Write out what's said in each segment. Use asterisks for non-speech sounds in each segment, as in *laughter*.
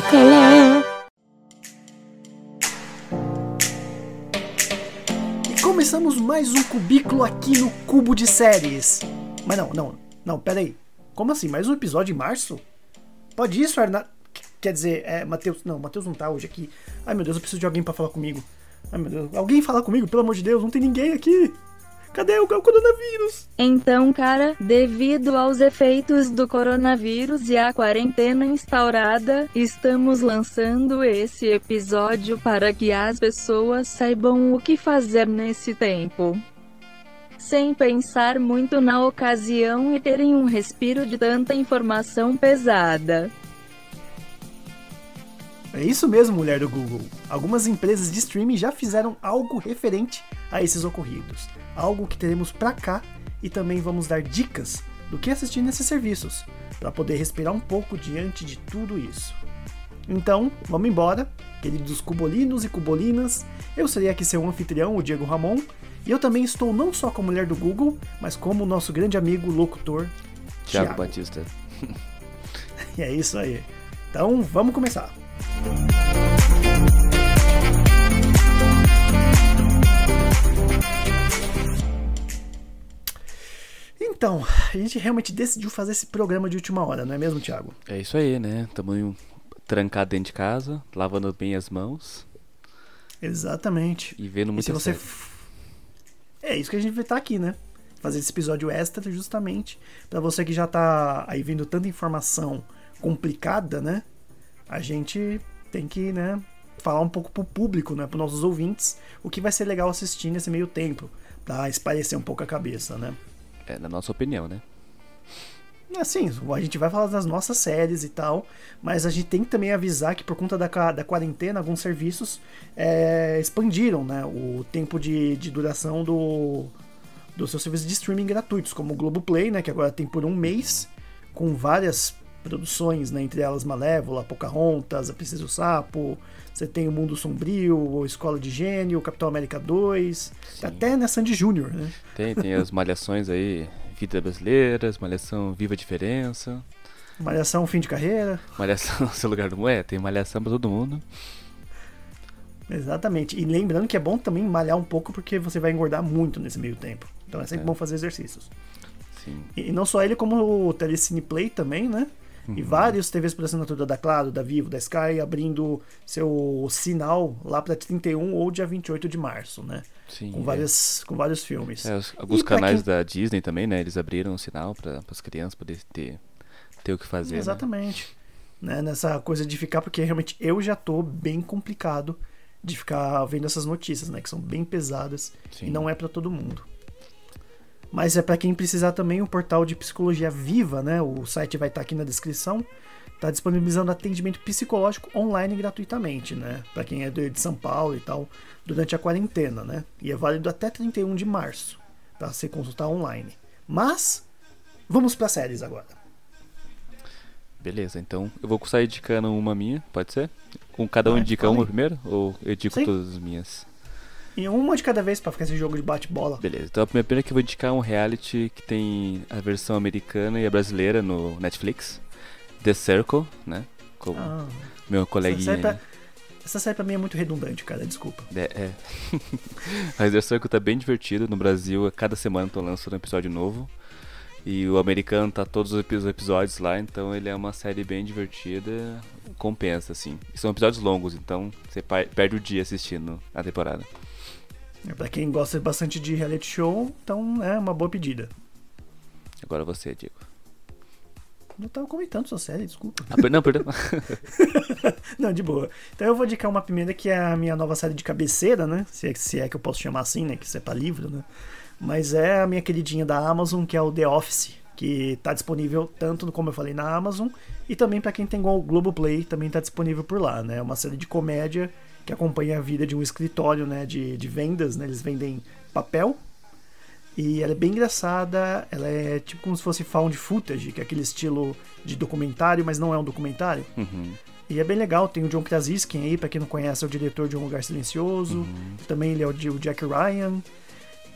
calar. E começamos mais um cubículo aqui no Cubo de Séries. Mas não, não, não, pera aí. Como assim? Mais um episódio em março? Pode isso, Arnaldo? Quer dizer, é, Matheus. Não, Matheus não tá hoje aqui. Ai meu Deus, eu preciso de alguém pra falar comigo. Ai meu Deus, alguém fala comigo, pelo amor de Deus, não tem ninguém aqui. Cadê o, o coronavírus? Então, cara, devido aos efeitos do coronavírus e à quarentena instaurada, estamos lançando esse episódio para que as pessoas saibam o que fazer nesse tempo. Sem pensar muito na ocasião e terem um respiro de tanta informação pesada. É isso mesmo, mulher do Google. Algumas empresas de streaming já fizeram algo referente a esses ocorridos. Algo que teremos pra cá e também vamos dar dicas do que assistir nesses serviços, para poder respirar um pouco diante de tudo isso. Então, vamos embora, queridos cubolinos e cubolinas. Eu serei aqui seu anfitrião, o Diego Ramon, e eu também estou não só como mulher do Google, mas como o nosso grande amigo locutor Thiago. Batista. *laughs* E é isso aí. Então, vamos começar. Então, a gente realmente decidiu fazer esse programa de última hora, não é mesmo, Thiago? É isso aí, né? Tamo trancado dentro de casa, lavando bem as mãos Exatamente. e vendo se muita você. série. É isso que a gente vai estar aqui, né? Fazer esse episódio extra justamente pra você que já tá aí vendo tanta informação complicada, né? A gente tem que, né, falar um pouco pro público, né, pros nossos ouvintes, o que vai ser legal assistir nesse meio tempo, pra espairecer um pouco a cabeça, né? É, na nossa opinião, né? Assim, a gente vai falar das nossas séries e tal, mas a gente tem que também avisar que por conta da, da quarentena, alguns serviços é, expandiram né, o tempo de, de duração do, dos seus serviços de streaming gratuitos, como o Globoplay, né, que agora tem por um mês, com várias produções, né, entre elas Malévola, Pocahontas, A Princesa e o Sapo, você tem o Mundo Sombrio, o Escola de Gênio, Capitão América 2, Sim. até né, Sandy Júnior, né? Tem, tem as malhações aí, Vida Brasileiras, Malhação Viva a Diferença, Malhação Fim de Carreira. Malhação *laughs* Seu Lugar do Moé, tem Malhação pra todo mundo. Exatamente. E lembrando que é bom também malhar um pouco porque você vai engordar muito nesse meio tempo. Então é sempre É. bom fazer exercícios. Sim. E não só ele, como o Telecine Play também, né? E vários TVs por assinatura da Claro, da Vivo, da Sky, abrindo seu sinal lá para 31 ou dia 28 de março, né? Sim. Com, é. várias, com vários filmes. É, os- alguns E canais quem- da Disney também, né? Eles abriram um sinal para as crianças poderem ter, ter o que fazer. né? Exatamente. Né? Nessa coisa de ficar, porque realmente eu já tô bem complicado de ficar vendo essas notícias, né? Que são bem pesadas Sim. e não é pra todo mundo. Mas é pra quem precisar também o portal de psicologia viva, né? O site vai estar aqui na descrição. Tá disponibilizando atendimento psicológico online gratuitamente, né? Pra quem é de de São Paulo e tal, durante a quarentena, né? E é válido até 31 de março pra se consultar online. Mas vamos para séries agora. Beleza, então eu vou começar indicando uma minha, pode ser? Com cada um Vai, indica uma primeiro? Ou eu indico Sim. todas as minhas? E uma de cada vez pra ficar esse jogo de bate-bola. Beleza, então a primeira primeira que eu vou indicar é um reality que tem a versão americana e a brasileira no Netflix. The Circle, né? Com Ah, meu essa, coleguinha. série pra, essa série pra mim é muito redundante, cara. Desculpa. É, é. *laughs* Mas The Circle tá bem divertido. No Brasil, a cada semana tô lançando um episódio novo. E o americano tá todos os epi- os episódios lá, então ele é uma série bem divertida. Compensa, assim. E são episódios longos, então você perde o dia assistindo a temporada. Pra quem gosta bastante de reality show, então é uma boa pedida. Agora você, Diego. Eu tava comentando sua série, desculpa. Ah, per- não, perdão. *laughs* Não, de boa. Então eu vou indicar uma primeira que é a minha nova série de cabeceira, né? Se é, se é que eu posso chamar assim, né? Que isso é pra livro, né? Mas é a minha queridinha da Amazon, que é o The Office, que tá disponível tanto, como eu falei, na Amazon, e também pra quem tem o Globoplay, também tá disponível por lá, né? É uma série de comédia que acompanha a vida de um escritório, né? De, de vendas, né? Eles vendem papel. E ela é bem engraçada, ela é tipo como se fosse found footage, que é aquele estilo de documentário, mas não é um documentário. Uhum. E é bem legal, tem o John Krasinski aí, pra quem não conhece, é o diretor de Um Lugar Silencioso. Também ele é o de- o Jack Ryan.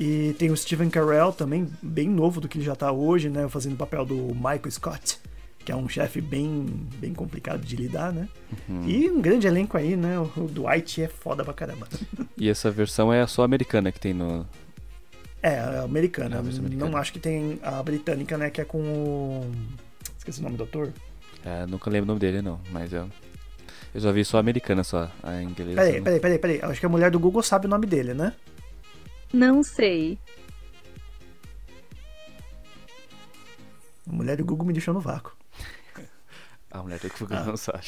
E tem o Steven Carell também, bem novo do que ele já tá hoje, né? Fazendo o papel do Michael Scott, que é um chefe bem, bem complicado de lidar, né? Uhum. E um grande elenco aí, né? O, Dwight é foda pra caramba. *laughs* E essa versão é só americana que tem no. É, a americana. É, americana. Não acho que tem a britânica, né? Que é com o. Esqueci o nome do ator. É, nunca lembro o nome dele, não, mas eu. Eu já vi só a americana, só. A inglesa. Peraí, não. peraí, peraí, peraí. Acho que a mulher do Google sabe o nome dele, né? Não sei. A mulher do Google me deixou no vácuo. A mulher do Google Ah. não sabe.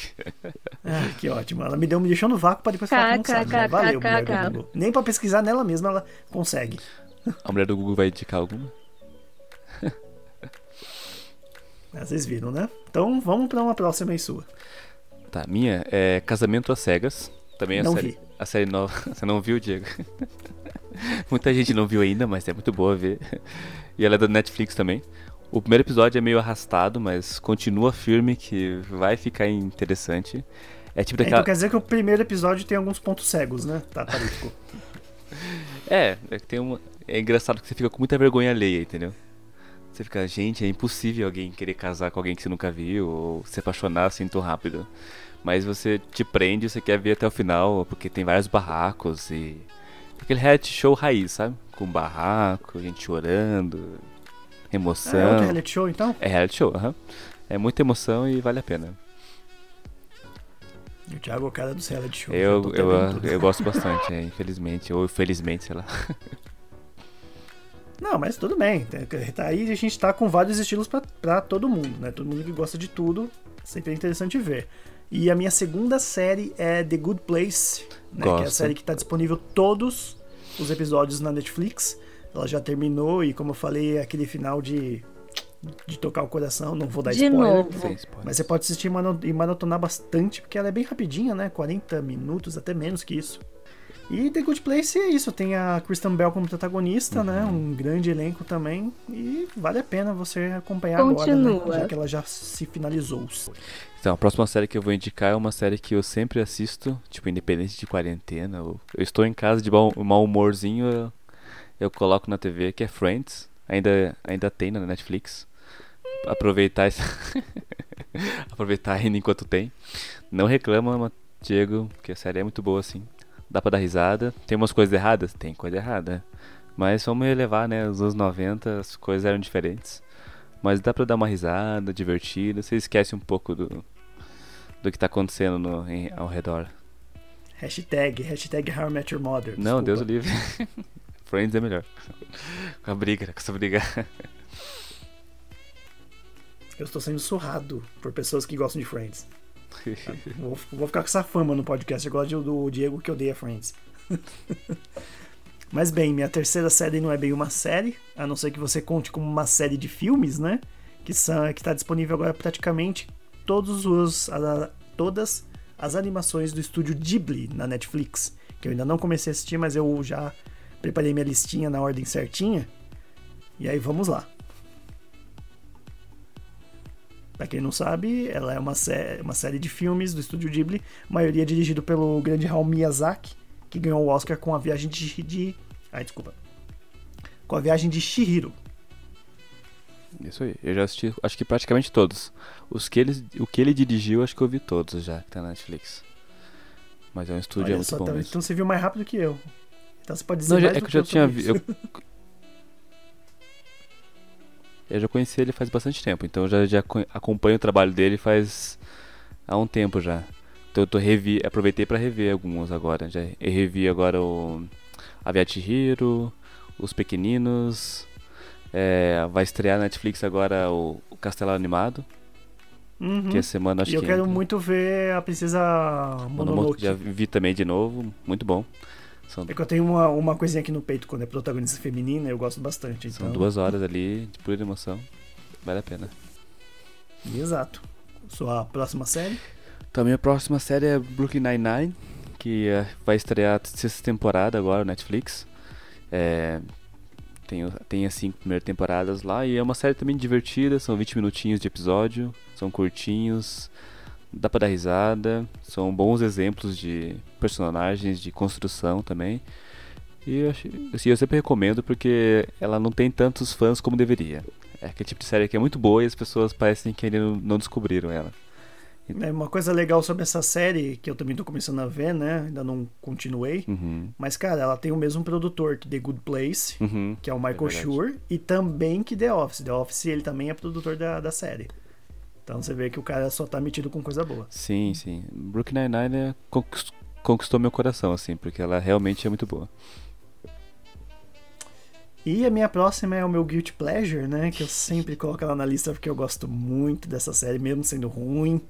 Ah, que ótimo. Ela me deu, me deixou no vácuo pra depois falar que não sabe. né? Valeu, mulher do Google. Nem pra pesquisar nela mesma ela consegue. A mulher do Google vai indicar alguma? *laughs* Ah, Vocês viram, né? Então vamos pra uma próxima aí sua. Tá, minha é Casamento às Cegas. Também é a Não série, vi. a série nova. *laughs* Você não viu, Diego? *laughs* Muita gente não viu ainda, mas é muito boa ver. E ela é da Netflix também. O primeiro episódio é meio arrastado, mas continua firme que vai ficar interessante. É tipo Então daquela. quer dizer que o primeiro episódio tem alguns pontos cegos, né? Tá, Tarífico. *laughs* É, é que tem uma. É engraçado que você fica com muita vergonha alheia, entendeu? Você fica, gente, é impossível alguém querer casar com alguém que você nunca viu, ou se apaixonar assim tão rápido. Mas você te prende, você quer ver até o final, porque tem vários barracos e. Aquele reality show raiz, sabe? Com barraco, gente chorando, Ah, é emoção. outro reality show, então? É reality show, aham. É muita emoção e vale a pena. O Thiago é o cara do reality show. já Eu, até eu, tudo. eu gosto bastante, é, infelizmente, ou felizmente, sei lá. *laughs* Não, mas tudo bem. Tá aí a gente tá com vários estilos pra, pra todo mundo, né? Todo mundo que gosta de tudo, sempre é interessante ver. E a minha segunda série é The Good Place, né? Que é a série que tá disponível todos os episódios na Netflix. Ela já terminou e, como eu falei, é aquele final de, de tocar o coração. Não vou dar De spoiler. Mas você pode assistir e maratonar bastante, porque ela é bem rapidinha, né? 40 minutos, até menos que isso. E The Good Place é isso, tem a Kristen Bell como protagonista, né? Uhum. Um grande elenco também. E vale a pena você acompanhar agora, né? Continua. Já que ela já se finalizou. Então, a próxima série que eu vou indicar é uma série que eu sempre assisto, tipo, independente de quarentena. Eu estou em casa de mau humorzinho, eu, coloco na TV, que é Friends. Ainda, ainda tem na Netflix. Aproveitar esse... *laughs* Aproveitar ainda enquanto tem. Não reclama, Ma- Diego, que a série é muito boa, assim. Dá pra dar risada. Tem umas coisas erradas? Tem coisa errada. Mas vamos relevar, né? Os anos 90 as coisas eram diferentes. Mas dá pra dar uma risada, divertida. Você esquece um pouco do, do que tá acontecendo no, em- ao redor. Hashtag, hashtag How I Met Your Mother. Não, desculpa. Deus o livre. *laughs* Friends é melhor. Com a briga, com essa briga. Eu estou sendo surrado por pessoas que gostam de Friends. *laughs* Vou, vou ficar com essa fama no podcast agora de- do Diego que odeia Friends. Mas bem, minha terceira série não é bem uma série, a não ser que você conte como uma série de filmes, né? Que são que está disponível agora praticamente todos os a- todas as animações do estúdio Ghibli na Netflix, que eu ainda não comecei a assistir, mas eu já preparei minha listinha na ordem certinha. E aí vamos lá. Pra quem não sabe, ela é uma, sé uma série de filmes do estúdio Ghibli, maioria dirigido pelo grande Hayao Miyazaki, que ganhou o Oscar com a viagem de, de ai, desculpa. Com a viagem de Shihiro. Isso aí. Eu já assisti, acho que praticamente todos. Os que ele, o que ele dirigiu, acho que eu vi todos já, que tá na Netflix. Mas é um estúdio Olha muito só, bom então, mesmo. então você viu mais rápido que eu. Então você pode dizer Não, já- mais é do que eu já tinha isso. vi, eu, *laughs* eu já conheci ele faz bastante tempo, então eu já, já co- acompanho o trabalho dele faz há um tempo já. Então eu tô revi, aproveitei pra rever alguns agora. Já eu revi agora o Aviat Hiro, Os Pequeninos. é, vai estrear na Netflix agora o, o Castelo Animado, Uhum. que essa semana acho E eu que quero entra. muito ver a Princesa Mononoke, Mononoke. já vi também de novo, muito bom. São, É que eu tenho uma, uma coisinha aqui no peito quando é protagonista feminina, eu gosto bastante. são Então... duas horas ali de pura emoção. Vale a pena. Exato. Sua próxima série? Então, a minha próxima série é Brooklyn Nine-Nine, que eh, vai estrear a sexta temporada agora no Netflix. É, tem, tem as cinco primeiras temporadas lá e é uma série também divertida, são 20 minutinhos de episódio, são curtinhos, dá pra dar risada, são bons exemplos de personagens, de construção também. E eu, assim, eu sempre recomendo porque ela não tem tantos fãs como deveria. É aquele tipo de série que é muito boa e as pessoas parecem que ainda não- descobriram ela. É uma coisa legal sobre essa série, que eu também tô começando a ver, né? Ainda não continuei. Uhum. Mas, cara, ela tem o mesmo produtor que The Good Place, Uhum. que é o Michael verdade. Schur, e também que The Office. The Office, ele também é produtor da, da série. Então você vê que o cara só tá metido com coisa boa. Sim, sim. Brooklyn Nine-Nine é, conquist- conquistou meu coração, assim, porque ela realmente é muito boa. E a minha próxima é o meu Guilty Pleasure, né? Que eu sempre coloco ela na lista porque eu gosto muito dessa série, mesmo sendo ruim.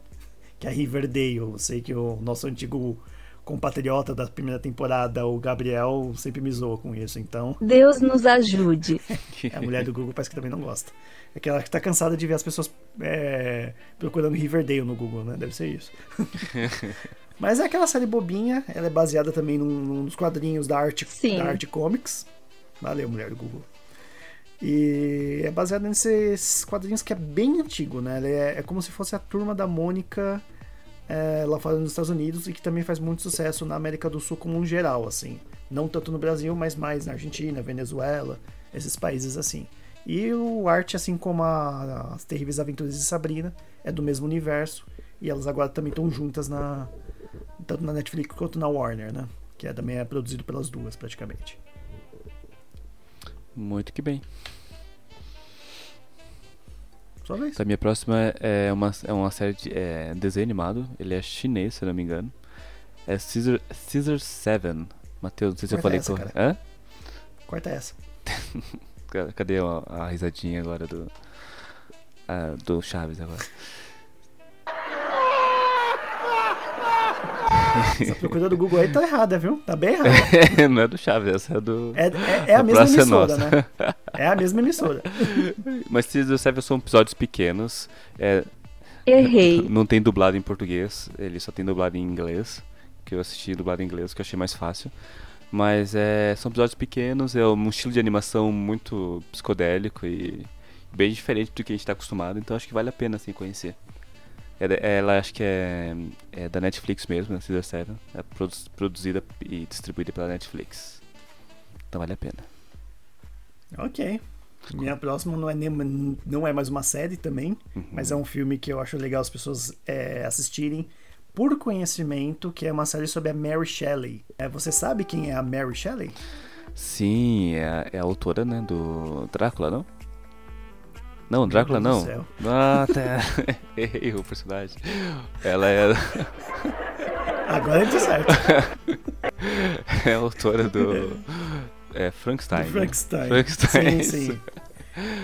Que é a Riverdale. Eu sei que o nosso antigo compatriota da primeira temporada, o Gabriel, sempre me zoa com isso. Então, Deus nos ajude. *laughs* a mulher do Google parece que também não gosta. É que ela tá cansada de ver as pessoas é, procurando Riverdale no Google, né? Deve ser isso. *laughs* Mas é aquela série bobinha, ela é baseada também num, num dos quadrinhos da Arte, Sim. da Arte Comics. Valeu, mulher do Google. E é baseada nesses quadrinhos que é bem antigo, né? É, é como se fosse a turma da Mônica é, lá fora nos Estados Unidos e que também faz muito sucesso na América do Sul como um geral, assim. Não tanto no Brasil, mas mais na Argentina, Venezuela, esses países assim. E o arte, assim como a, as Terríveis Aventuras de Sabrina, é do mesmo universo. E elas agora também estão juntas na tanto na Netflix quanto na Warner, né? Que é, também é produzido pelas duas, praticamente. Muito que bem. Só vez. Então, a minha próxima é uma, é uma série de é, desenho animado. Ele é chinês, se eu não me engano. É Caesar, Caesar 7. Matheus, não sei se eu falei essa, cara. Hã? Corta essa. *laughs* Ca- Cadê a, a risadinha agora do. do Chaves agora? *laughs* Essa procura do Google aí tá errada, viu? Tá bem errada. *laughs* não é do Chaves, essa é do. É, é, é a mesma é emissora, Nossa. né? É a mesma emissora. Mas Caesar 7 são episódios pequenos. É, Errei. *laughs* Não tem dublado em português, ele só tem dublado em inglês. Que eu assisti dublado em inglês, que eu achei mais fácil. Mas é, são episódios pequenos, é um estilo de animação muito psicodélico e bem diferente do que a gente está acostumado, então acho que vale a pena assim conhecer. É ela acho que é, é da Netflix mesmo, né, Caesar 7. É produ- produzida e distribuída pela Netflix. Então vale a pena. Ok. Minha próxima não é, nem, não é mais uma série também, Uhum. mas é um filme que eu acho legal as pessoas é, assistirem por conhecimento, que é uma série sobre a Mary Shelley. É, você sabe quem é a Mary Shelley? Sim, é, a- é a autora, né, do Drácula, não? Não, Drácula não. céu. *laughs* Ah, tá. *laughs* Errei o personagem. Ela é, Agora eu tô certo. *laughs* é a autora do. É Frankenstein. Né? Frankenstein. Frankenstein. Sim, *laughs* sim.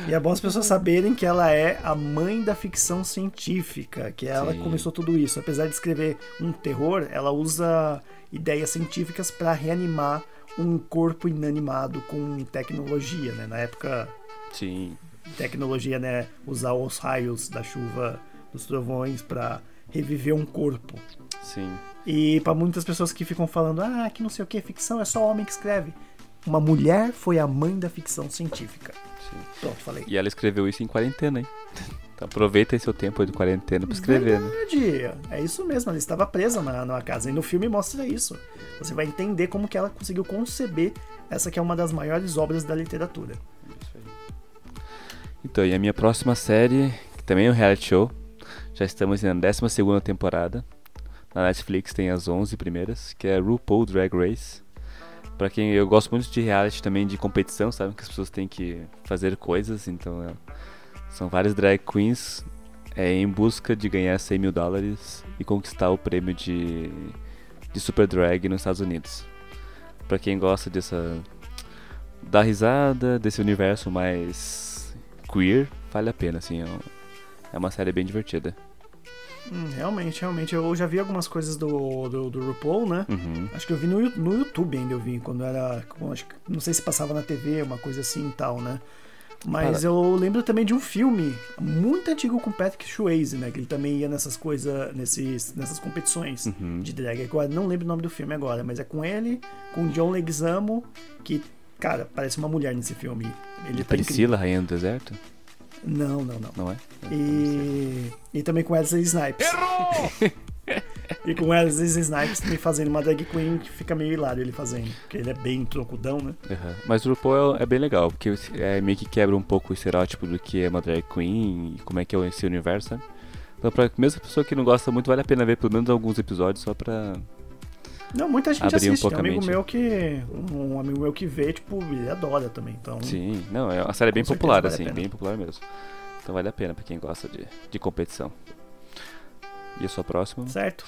E é bom as pessoas saberem que ela é a mãe da ficção científica, que ela Sim. começou tudo isso. Apesar de escrever um terror, ela usa ideias científicas para reanimar um corpo inanimado com tecnologia, né? Na época, Sim. tecnologia, né? Usar os raios da chuva, dos trovões para reviver um corpo. Sim. E para muitas pessoas que ficam falando, ah, que não sei o que, ficção é só homem que escreve. Uma mulher foi a mãe da ficção científica. sim. Pronto, falei. E ela escreveu isso em quarentena, hein? Então aproveita esse seu tempo aí de quarentena pra escrever, né? Verdade. É isso mesmo, ela estava presa na, casa. E no filme mostra isso. Você vai entender como que ela conseguiu conceber essa que é uma das maiores obras da literatura. Então, e a minha próxima série, que também é um reality show, já estamos na 12 temporada. Na Netflix tem as 11 primeiras, que é RuPaul Drag Race. Pra quem eu gosto muito de reality também de competição, sabe? Que as pessoas têm que fazer coisas, então é, são várias drag queens é, em busca de ganhar 100 mil dólares e conquistar o prêmio de, de Super Drag nos Estados Unidos. Pra quem gosta dessa. da risada, desse universo mais queer, vale a pena, assim. É, é uma série bem divertida. Hum, realmente, realmente. Eu já vi algumas coisas do, do, do RuPaul, né? Uhum. Acho que eu vi no, no YouTube ainda, eu vi, quando era. acho não sei se passava na TV, uma coisa assim e tal, né? Mas eu lembro também de um filme muito antigo com Patrick Swayze, né? Que ele também ia nessas coisas, nesses, nessas competições Uhum. de drag. Agora, não lembro o nome do filme agora, mas é com ele, com John Leguizamo, que, cara, parece uma mulher nesse filme. Ele tá incrível. Priscila, Rainha do Deserto? Não, não, não. Não é? E, e também com Wesley Snipes. E com Wesley Snipes me fazendo uma drag queen que fica meio hilário ele fazendo. Porque ele é bem troncudão, né? Uhum. Mas o RuPaul é, é, bem legal, porque é, meio que quebra um pouco o estereótipo do que é uma drag queen e como é que é esse universo, né? Então, pra mesmo pessoa que não gosta muito, vale a pena ver pelo menos alguns episódios só pra. Não, muita gente assiste. Um Tem um amigo meu que. Um amigo meu que vê, tipo, ele adora também. Então, Sim, não, é uma série bem popular, vale assim, bem popular mesmo. Então vale a pena pra quem gosta de, de competição. E a sua próxima? Certo.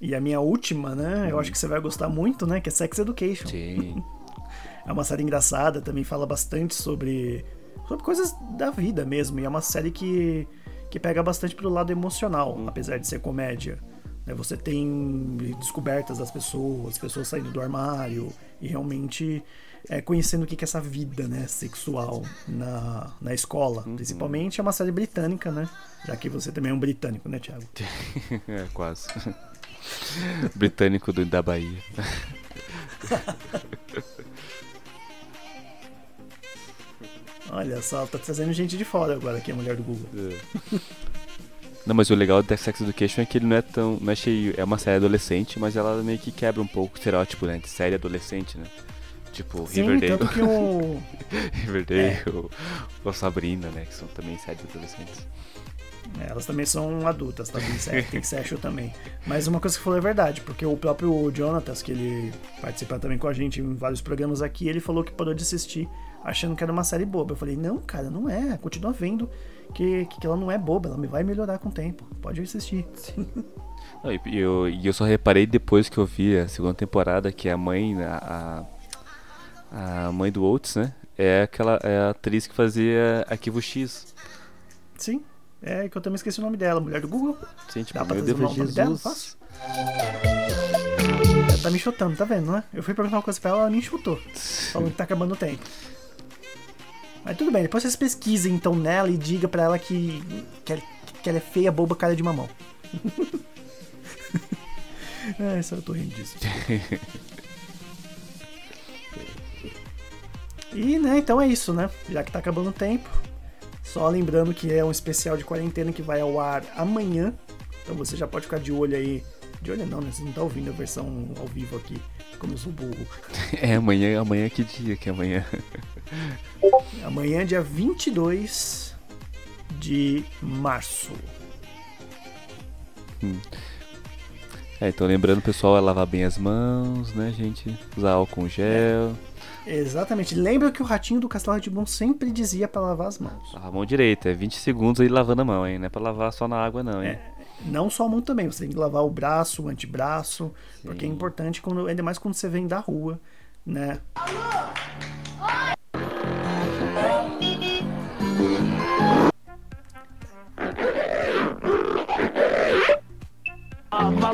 E a minha última, né? Hum. Eu acho que você vai gostar muito, né? Que é Sex Education. Sim. *laughs* é uma série engraçada, também fala bastante sobre, sobre coisas da vida mesmo. E é uma série que que pega bastante pro lado emocional, uhum. apesar de ser comédia. Né? Você tem descobertas das pessoas, as pessoas saindo do armário e realmente é, conhecendo o que é essa vida né, sexual na, na escola. Uhum. Principalmente é uma série britânica, né? Já que você também é um britânico, né, Thiago? *laughs* é, quase. britânico do, da Bahia. Olha só, tá trazendo gente de fora agora aqui, a mulher do Google. É. Não, mas o legal da Sex Education é que ele não é tão. Não é, cheio, é uma série adolescente, mas ela meio que quebra um pouco o estereótipo, né? De série adolescente, né? Tipo, Sim, Riverdale. Tanto que o... *laughs* Riverdale, é. o, o Sabrina, né? Que são também séries adolescentes. É, elas também são adultas, tá? Tem sexo *laughs* também. Mas uma coisa que falou é verdade, porque o próprio Jonatas, que ele participa também com a gente em vários programas aqui, ele falou que parou de assistir achando que era uma série boba. Eu falei, não, cara, não é. Continua vendo que, que ela não é boba, ela vai melhorar com o tempo. Pode assistir. E eu, eu só reparei depois que eu vi a segunda temporada que a mãe, a, a mãe do Oates, né? É aquela é a atriz que fazia Arquivo X. Sim, é que eu também esqueci o nome dela, mulher do Google. Sim, tipo, Dá pra trazer o nome Jesus. dela? Fácil. Ela tá me chutando, tá vendo, né? Eu fui perguntar uma coisa pra ela, ela me chutou. Falando que tá acabando o tempo. Mas tudo bem, depois vocês pesquisem então nela e diga pra ela que, que, ela, que ela é feia, boba, cara de mamão. *laughs* é, só eu tô rindo disso. *laughs* e, né, então é isso, né? Já que tá acabando o tempo. Só lembrando que é um especial de quarentena que vai ao ar amanhã. Então você já pode ficar de olho aí. De olho não, né? Você não tá ouvindo a versão ao vivo aqui, como eu sou burro. *laughs* É amanhã, amanhã que dia que é amanhã? *laughs* Amanhã, dia 22 de março. Hum. É, então lembrando, pessoal, é lavar bem as mãos, né, gente? Usar álcool gel. É. Exatamente. Lembra que o ratinho do Castelo de Bom sempre dizia para lavar as mãos. A mão direita, é 20 segundos aí lavando a mão, hein? Não é pra lavar só na água, não, hein? É, não só a mão também, você tem que lavar o braço, o antebraço, Sim. porque é importante, quando, ainda mais quando você vem da rua, né?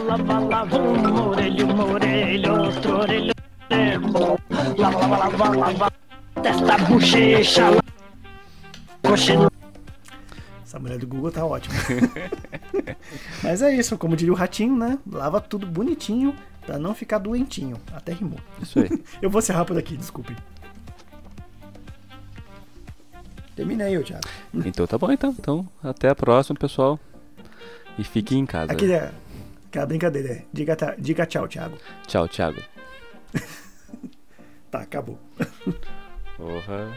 lava, lava, um orelho, orelho, outro orelho, lava, lava, lava, lava, testa, bochecha, cochilo. Essa mulher do Google tá ótima. *laughs* *laughs* Mas é isso, como diria o ratinho, né? Lava tudo bonitinho pra não ficar doentinho. Até rimou. Isso aí. *laughs* Eu vou ser rápido aqui, desculpe. Terminei, eu, Thiago. Então tá bom, então. Então, até a próxima, pessoal. E fiquem em casa. Aquele é aquela brincadeira. É, diga, diga tchau, Thiago. Tchau, Thiago. *laughs* tá, acabou. Porra.